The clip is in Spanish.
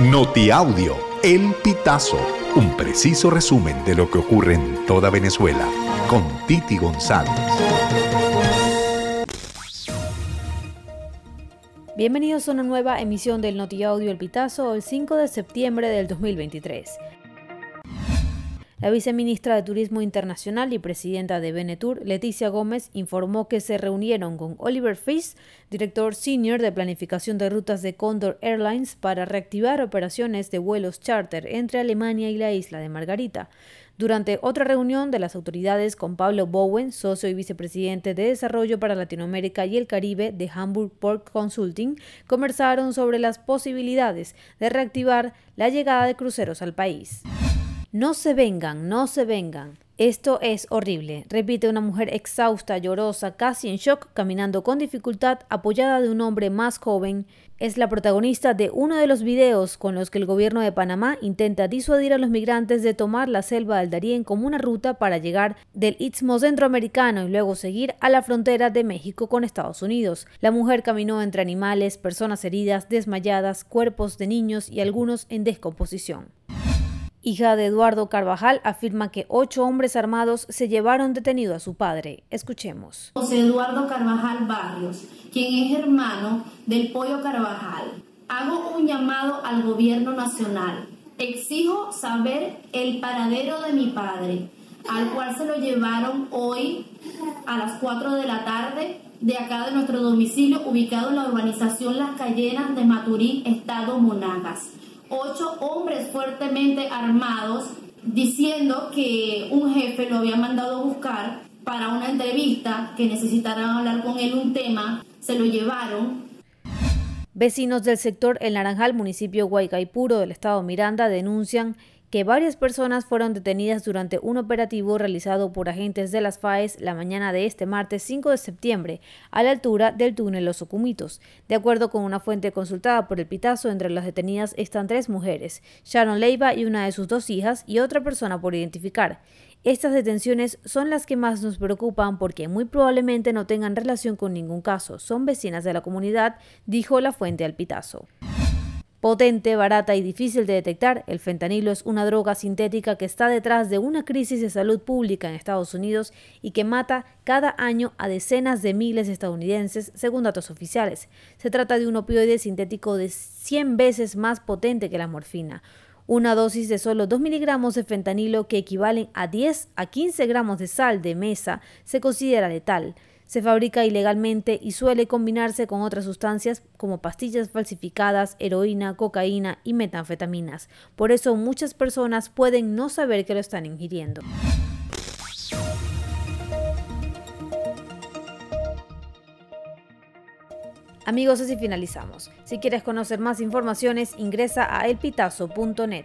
Notiaudio, El Pitazo, un preciso resumen de lo que ocurre en toda Venezuela, con Titi González. Bienvenidos a una nueva emisión del Notiaudio El Pitazo el 5 de septiembre del 2023. La viceministra de Turismo Internacional y presidenta de Benetur, Leticia Gómez, informó que se reunieron con Oliver Fish, director senior de planificación de rutas de Condor Airlines, para reactivar operaciones de vuelos charter entre Alemania y la isla de Margarita. Durante otra reunión de las autoridades con Pablo Bowen, socio y vicepresidente de Desarrollo para Latinoamérica y el Caribe de Hamburg Port Consulting, conversaron sobre las posibilidades de reactivar la llegada de cruceros al país. No se vengan, no se vengan. Esto es horrible, repite una mujer exhausta, llorosa, casi en shock, caminando con dificultad, apoyada de un hombre más joven. Es la protagonista de uno de los videos con los que el gobierno de Panamá intenta disuadir a los migrantes de tomar la selva del Darién como una ruta para llegar del Istmo Centroamericano y luego seguir a la frontera de México con Estados Unidos. La mujer caminó entre animales, personas heridas, desmayadas, cuerpos de niños y algunos en descomposición hija de Eduardo Carvajal, afirma que ocho hombres armados se llevaron detenido a su padre. Escuchemos. José Eduardo Carvajal Barrios, quien es hermano del Pollo Carvajal. Hago un llamado al gobierno nacional. Exijo saber el paradero de mi padre, al cual se lo llevaron hoy a las 4 de la tarde de acá de nuestro domicilio ubicado en la urbanización Las Cayenas de Maturín, Estado Monagas ocho hombres fuertemente armados diciendo que un jefe lo había mandado a buscar para una entrevista, que necesitaran hablar con él un tema, se lo llevaron. Vecinos del sector El Naranjal, municipio Guaycaipuro del estado Miranda, denuncian que varias personas fueron detenidas durante un operativo realizado por agentes de las FAES la mañana de este martes 5 de septiembre a la altura del túnel Los Ocumitos. De acuerdo con una fuente consultada por el Pitazo, entre las detenidas están tres mujeres, Sharon Leiva y una de sus dos hijas y otra persona por identificar. Estas detenciones son las que más nos preocupan porque muy probablemente no tengan relación con ningún caso. Son vecinas de la comunidad, dijo la fuente al Pitazo. Potente, barata y difícil de detectar, el fentanilo es una droga sintética que está detrás de una crisis de salud pública en Estados Unidos y que mata cada año a decenas de miles de estadounidenses, según datos oficiales. Se trata de un opioide sintético de 100 veces más potente que la morfina. Una dosis de solo 2 miligramos de fentanilo, que equivalen a 10 a 15 gramos de sal de mesa, se considera letal. Se fabrica ilegalmente y suele combinarse con otras sustancias como pastillas falsificadas, heroína, cocaína y metanfetaminas. Por eso muchas personas pueden no saber que lo están ingiriendo. Amigos, así finalizamos. Si quieres conocer más informaciones, ingresa a elpitazo.net.